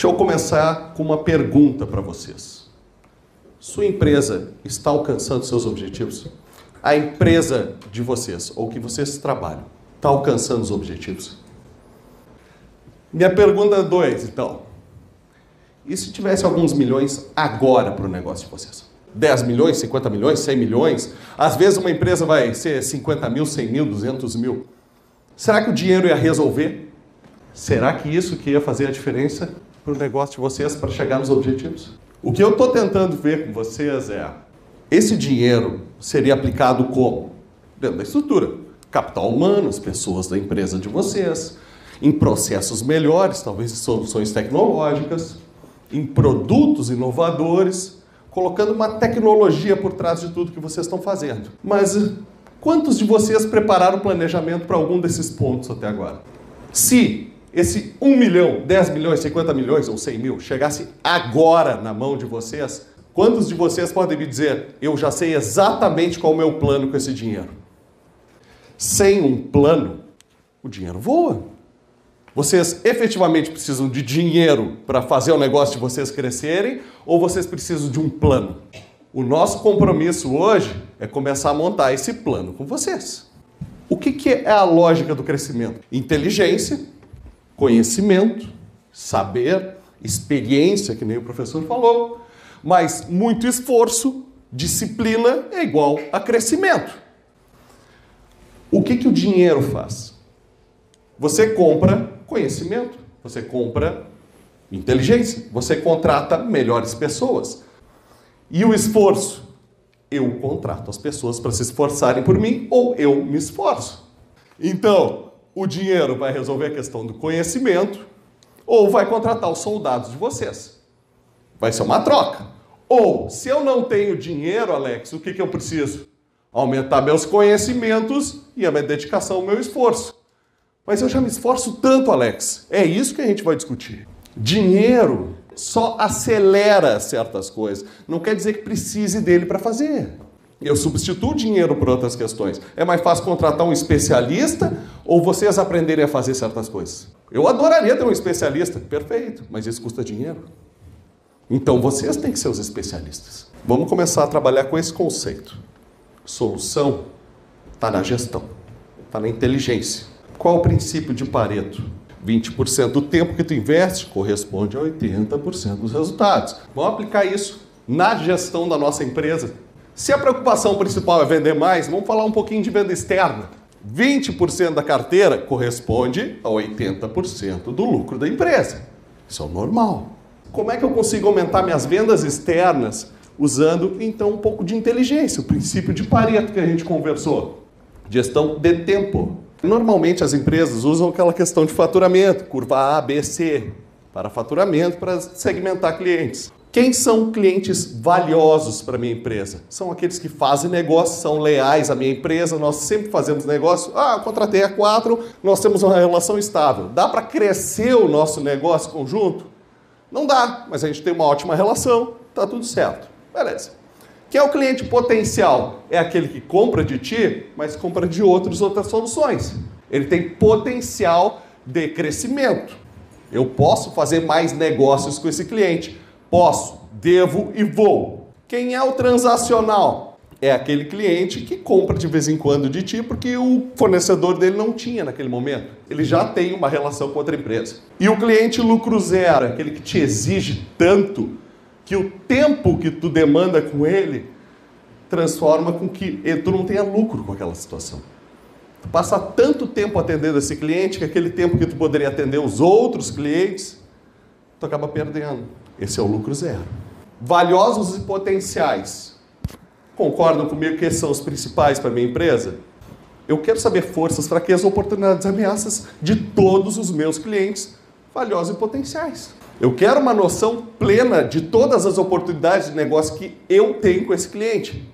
Deixa eu começar com uma pergunta para vocês. Sua empresa está alcançando seus objetivos? A empresa de vocês, ou que vocês trabalham, está alcançando os objetivos? Minha pergunta 2, então. E se tivesse alguns milhões agora para o negócio de vocês? 10 milhões, 50 milhões, 100 milhões? Às vezes uma empresa vai ser 50 mil, 100 mil, 200 mil. Será que o dinheiro ia resolver? Será que isso que ia fazer a diferença para o negócio de vocês para chegar nos objetivos? O que eu estou tentando ver com vocês é: esse dinheiro seria aplicado como? Dentro da estrutura. Capital humano, as pessoas da empresa de vocês, em processos melhores, talvez em soluções tecnológicas, em produtos inovadores, colocando uma tecnologia por trás de tudo que vocês estão fazendo. Mas quantos de vocês prepararam planejamento para algum desses pontos até agora? Se esse 1 milhão, 10 milhões, 50 milhões ou 100 mil chegasse agora na mão de vocês, quantos de vocês podem me dizer, eu já sei exatamente qual é o meu plano com esse dinheiro? Sem um plano, o dinheiro voa. Vocês efetivamente precisam de dinheiro para fazer o negócio de vocês crescerem ou vocês precisam de um plano? O nosso compromisso hoje é começar a montar esse plano com vocês. O que, que é a lógica do crescimento? Inteligência, conhecimento, saber, experiência, que nem o professor falou, mas muito esforço, disciplina é igual a crescimento. O que, que o dinheiro faz? Você compra conhecimento, você compra inteligência, você contrata melhores pessoas. E o esforço? Eu contrato as pessoas para se esforçarem por mim ou eu me esforço. Então, o dinheiro vai resolver a questão do conhecimento ou vai contratar os soldados de vocês. Vai ser uma troca. Ou, se eu não tenho dinheiro, Alex, o que, que eu preciso? Aumentar meus conhecimentos e a minha dedicação, o meu esforço. Mas eu já me esforço tanto, Alex. É isso que a gente vai discutir. Dinheiro só acelera certas coisas. Não quer dizer que precise dele para fazer. Eu substituo dinheiro por outras questões. É mais fácil contratar um especialista ou vocês aprenderem a fazer certas coisas? Eu adoraria ter um especialista, perfeito, mas isso custa dinheiro. Então vocês têm que ser os especialistas. Vamos começar a trabalhar com esse conceito. Solução está na gestão, está na inteligência. Qual o princípio de Pareto? 20% do tempo que tu investe corresponde a 80% dos resultados. Vamos aplicar isso na gestão da nossa empresa. Se a preocupação principal é vender mais, vamos falar um pouquinho de venda externa. 20% da carteira corresponde a 80% do lucro da empresa. Isso é normal. Como é que eu consigo aumentar minhas vendas externas usando então um pouco de inteligência, o princípio de Pareto que a gente conversou? Gestão de tempo. Normalmente as empresas usam aquela questão de faturamento, curva A, B, C, para faturamento, para segmentar clientes. Quem são clientes valiosos para minha empresa? São aqueles que fazem negócio, são leais à minha empresa, nós sempre fazemos negócio. Ah, contratei a quatro, nós temos uma relação estável. Dá para crescer o nosso negócio conjunto? Não dá, mas a gente tem uma ótima relação, tá tudo certo. Beleza. Quem é o cliente potencial? É aquele que compra de ti, mas compra de outros outras soluções. Ele tem potencial de crescimento. Eu posso fazer mais negócios com esse cliente. Posso, devo e vou. Quem é o transacional? É aquele cliente que compra de vez em quando de ti porque o fornecedor dele não tinha naquele momento. Ele já tem uma relação com outra empresa. E o cliente lucro zero, aquele que te exige tanto que o tempo que tu demanda com ele transforma com que tu não tenha lucro com aquela situação. Tu passa tanto tempo atendendo esse cliente que aquele tempo que tu poderia atender os outros clientes, tu acaba perdendo. Esse é o lucro zero. Valiosos e potenciais. Concordam comigo que esses são os principais para minha empresa? Eu quero saber forças, fraquezas, oportunidades, ameaças de todos os meus clientes valiosos e potenciais. Eu quero uma noção plena de todas as oportunidades de negócio que eu tenho com esse cliente.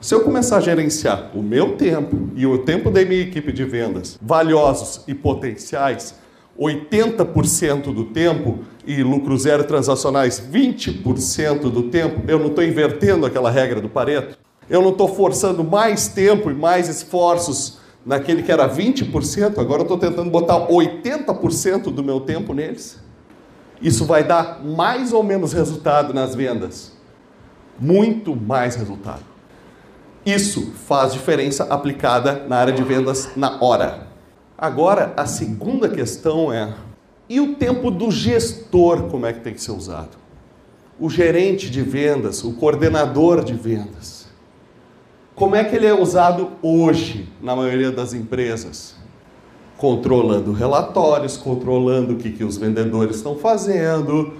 Se eu começar a gerenciar o meu tempo e o tempo da minha equipe de vendas, valiosos e potenciais, 80% do tempo e lucro zero transacionais 20% do tempo, eu não estou invertendo aquela regra do Pareto. Eu não estou forçando mais tempo e mais esforços naquele que era 20%, agora eu estou tentando botar 80% do meu tempo neles. Isso vai dar mais ou menos resultado nas vendas? Muito mais resultado. Isso faz diferença aplicada na área de vendas na hora. Agora, a segunda questão é: e o tempo do gestor, como é que tem que ser usado? O gerente de vendas, o coordenador de vendas. Como é que ele é usado hoje na maioria das empresas? Controlando relatórios, controlando o que, que os vendedores estão fazendo,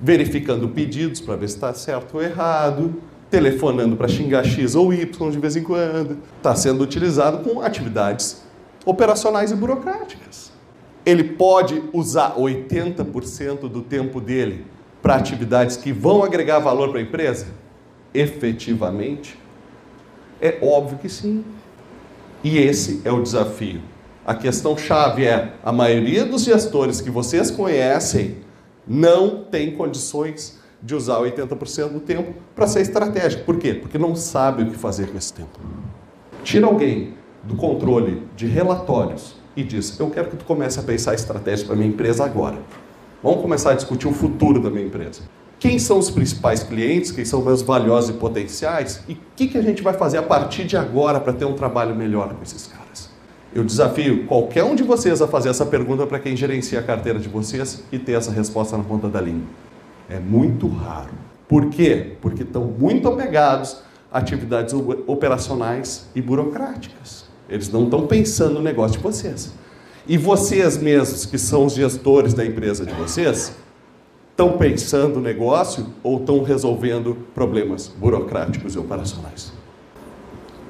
verificando pedidos para ver se está certo ou errado, telefonando para xingar X ou Y de vez em quando. Está sendo utilizado com atividades operacionais e burocráticas. Ele pode usar 80% do tempo dele para atividades que vão agregar valor para a empresa? Efetivamente, é óbvio que sim. E esse é o desafio. A questão chave é: a maioria dos gestores que vocês conhecem não tem condições de usar 80% do tempo para ser estratégico. Por quê? Porque não sabe o que fazer com esse tempo. Tira alguém do controle de relatórios e diz: Eu quero que tu comece a pensar estratégia para minha empresa agora. Vamos começar a discutir o futuro da minha empresa quem são os principais clientes, quem são meus valiosos e potenciais e o que, que a gente vai fazer a partir de agora para ter um trabalho melhor com esses caras. Eu desafio qualquer um de vocês a fazer essa pergunta para quem gerencia a carteira de vocês e ter essa resposta na ponta da língua. É muito raro. Por quê? Porque estão muito apegados a atividades operacionais e burocráticas. Eles não estão pensando no negócio de vocês. E vocês mesmos, que são os gestores da empresa de vocês, estão pensando negócio ou estão resolvendo problemas burocráticos e operacionais.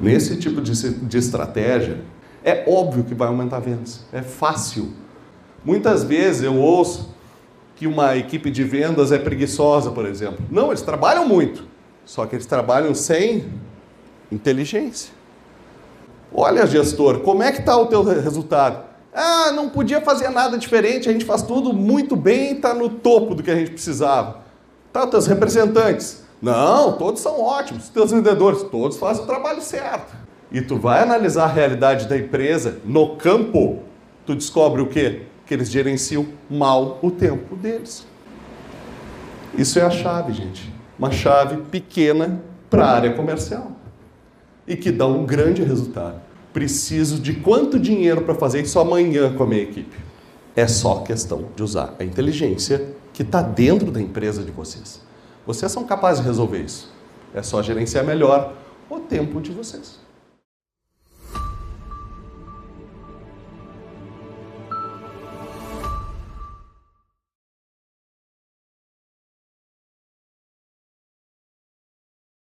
Nesse tipo de, de estratégia, é óbvio que vai aumentar vendas, é fácil. Muitas vezes eu ouço que uma equipe de vendas é preguiçosa, por exemplo. Não, eles trabalham muito, só que eles trabalham sem inteligência. Olha, gestor, como é que está o teu resultado? Ah, não podia fazer nada diferente, a gente faz tudo muito bem, está no topo do que a gente precisava. Tá, os teus representantes? Não, todos são ótimos. Os teus vendedores? Todos fazem o trabalho certo. E tu vai analisar a realidade da empresa no campo, tu descobre o quê? Que eles gerenciam mal o tempo deles. Isso é a chave, gente. Uma chave pequena para a área comercial. E que dá um grande resultado preciso de quanto dinheiro para fazer isso amanhã com a minha equipe. É só questão de usar a inteligência que está dentro da empresa de vocês. Vocês são capazes de resolver isso. É só gerenciar melhor o tempo de vocês.